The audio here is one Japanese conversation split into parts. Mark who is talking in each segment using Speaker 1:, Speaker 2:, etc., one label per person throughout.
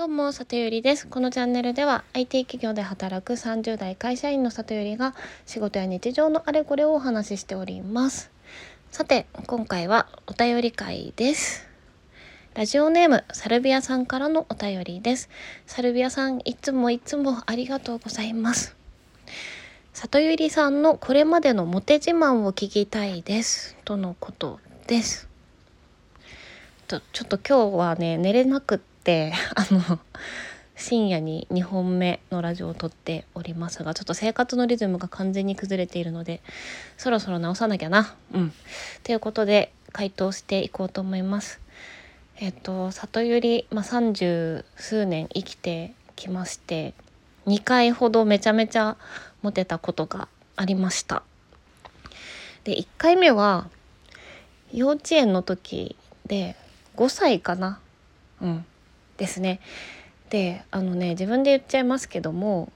Speaker 1: どうも、里ゆりです。このチャンネルでは IT 企業で働く30代会社員の里ゆりが仕事や日常のあれこれをお話ししております。さて、今回はお便り会です。ラジオネーム、サルビアさんからのお便りです。サルビアさん、いつもいつもありがとうございます。里ゆりさんのこれまでのモテ自慢を聞きたいです。とのことです。とちょっと今日はね寝れなくって あの深夜に2本目のラジオを撮っておりますがちょっと生活のリズムが完全に崩れているのでそろそろ直さなきゃな。うん。ということで回答していこうと思います。えっと里より、まあ、30数年生きてきまして2回ほどめちゃめちゃモテたことがありました。で1回目は幼稚園の時で5歳かなうんですね。であのね自分で言っちゃいますけども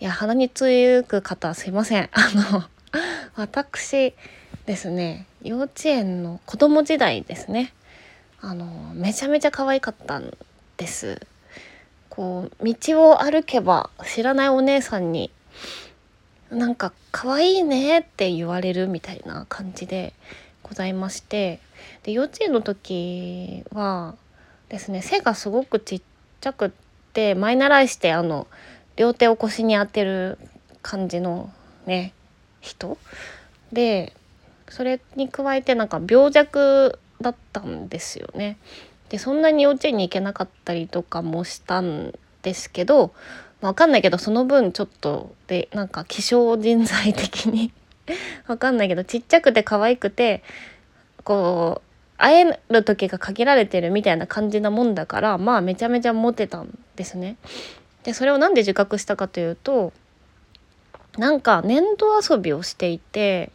Speaker 1: いや鼻につゆく方すいません。あの 私ですね幼稚園の子供時代ですね。あのめちゃめちゃ可愛かったんです。こう道を歩けば知らないお姉さんになんか可愛いねって言われるみたいな感じでございましてで幼稚園の時はですね。背がすごくちっちゃくって前習いしてあの両手を腰に当てる感じのね人。でそれに加えてなんか病弱だったんですよね。でそんなに幼稚園に行けなかったりとかもしたんですけどわかんないけどその分ちょっとでなんか希少人材的に。わかんないけど ちっちゃくて可愛くてこう会える時が限られてるみたいな感じなもんだからまあめちゃめちゃモテたんですね。でそれを何で自覚したかというとなんか粘土遊びをしていて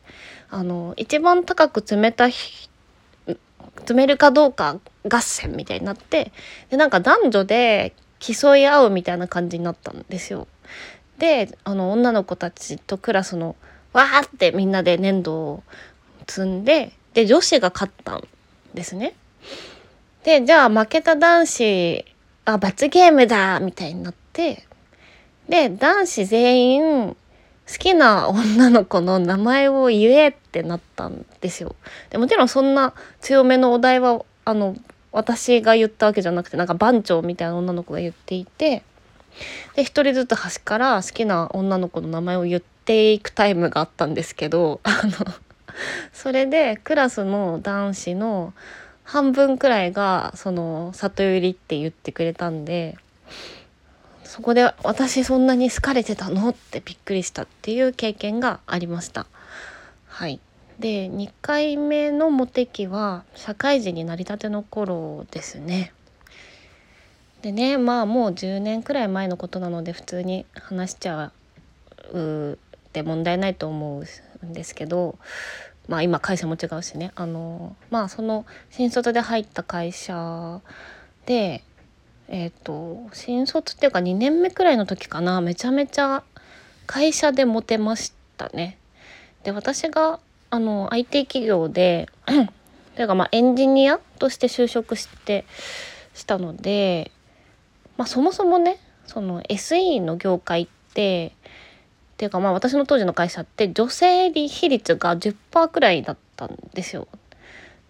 Speaker 1: あの一番高く積めた積めるかどうか合戦みたいになってでなんか男女で競い合うみたいな感じになったんですよ。であの女の子たちとクラスのわーってみんなで粘土を積んでで女子が勝ったんですね。でじゃあ負けた男子あ罰ゲームだみたいになってで男子全員好きな女の子の名前を言えってなったんですよ。でもちろんそんな強めのお題はあの私が言ったわけじゃなくてなんか番長みたいな女の子が言っていてで一人ずつ端から好きな女の子の名前を言っていくタイムがあったんですけどあのそれでクラスの男子の半分くらいがその里寄りって言ってくれたんでそこで私そんなに好かれてたのってびっくりしたっていう経験がありました。はいで2回目のモテ期は社会人になりたての頃ですね。でねまあもう10年くらい前のことなので普通に話しちゃうって問題ないと思うんですけどまあ今会社も違うしねあのまあその新卒で入った会社でえっ、ー、と新卒っていうか2年目くらいの時かなめちゃめちゃ会社でモテましたね。で私があの IT 企業で というかまあエンジニアとして就職してしたので、まあ、そもそもねその SE の業界ってっていうかまあ私の当時の会社って女性比率が10%くらいだったんですよ。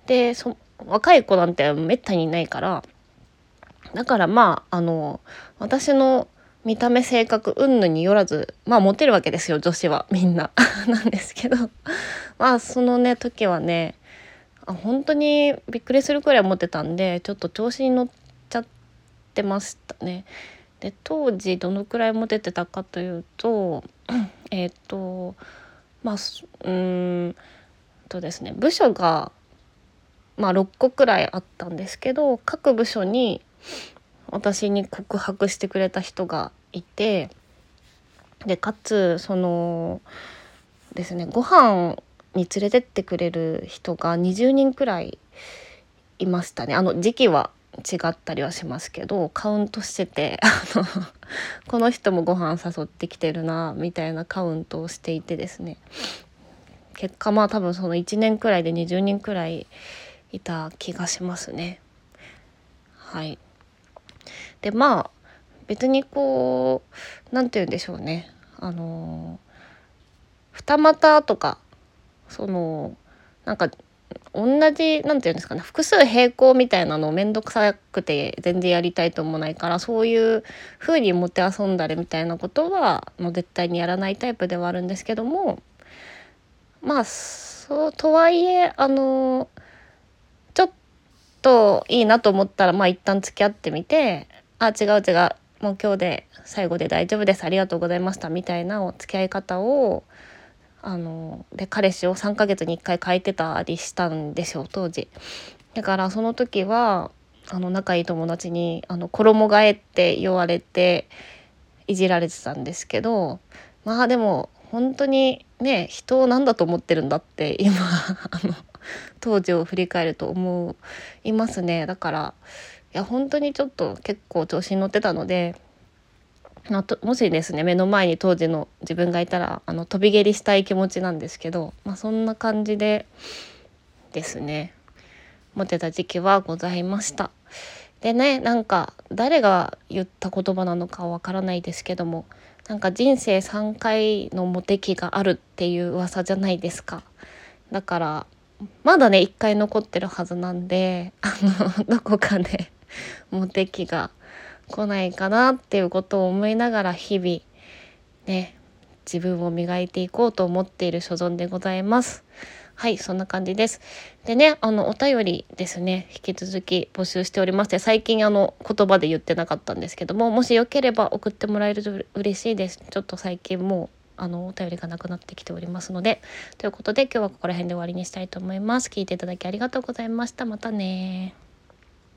Speaker 1: で若い子なんてめったにいないからだからまああの私の見た目性格云々によらずまあモテるわけですよ女子はみんな なんですけどまあそのね時はね本当にびっくりするくらいモテたんでちょっと調子に乗っちゃってましたね。で当時どのくらいモテてたかというと えっ、とまあうんとですね部署がまあ6個くらいあったんですけど各部署に私に告白してくれた人がいてでかつそのですねご飯に連れてってくれる人が20人くらいいましたね。あの時期は違ったりはしますけどカウントしてて あのこの人もご飯誘ってきてるなみたいなカウントをしていてですね。結果まあ多分その1年くらいで20人くらいいた気がしますね。はい。でまあ別にこう何て言うんでしょうね。あの二股とかそのなんか同じ何て言うんですかね複数並行みたいなの面倒くさくて全然やりたいと思わないからそういう風に持って遊んだりみたいなことはもう絶対にやらないタイプではあるんですけどもまあそうとはいえあのちょっといいなと思ったらまあ一旦付き合ってみてあ違う違うもう今日で最後で大丈夫ですありがとうございましたみたいなお付き合い方をあので彼氏を3ヶ月に1回変えてたりしたんですよ当時。だからその時はあの仲いい友達にあの衣替えって言われていじられてたんですけどまあでも本当にね人を何だと思ってるんだって今 あの当時を振り返ると思いますねだからいや本当にちょっと結構調子に乗ってたのでまあ、ともしですね目の前に当時の自分がいたらあの飛び蹴りしたい気持ちなんですけど、まあ、そんな感じでですねモテた時期はございました。でねなんか誰が言った言葉なのかわからないですけどもなんか人生3回のモテ期があるっていう噂じゃないですか。だからまだね1回残ってるはずなんであのどこかで モテ期が来ないかなっていうことを思いながら日々ね自分を磨いていこうと思っている所存でございます。はい、そんな感じです。でね、あの、お便りですね、引き続き募集しておりまして、最近あの、言葉で言ってなかったんですけども、もしよければ送ってもらえると嬉しいです。ちょっと最近もう、あの、お便りがなくなってきておりますので、ということで今日はここら辺で終わりにしたいと思います。聞いていただきありがとうございました。またね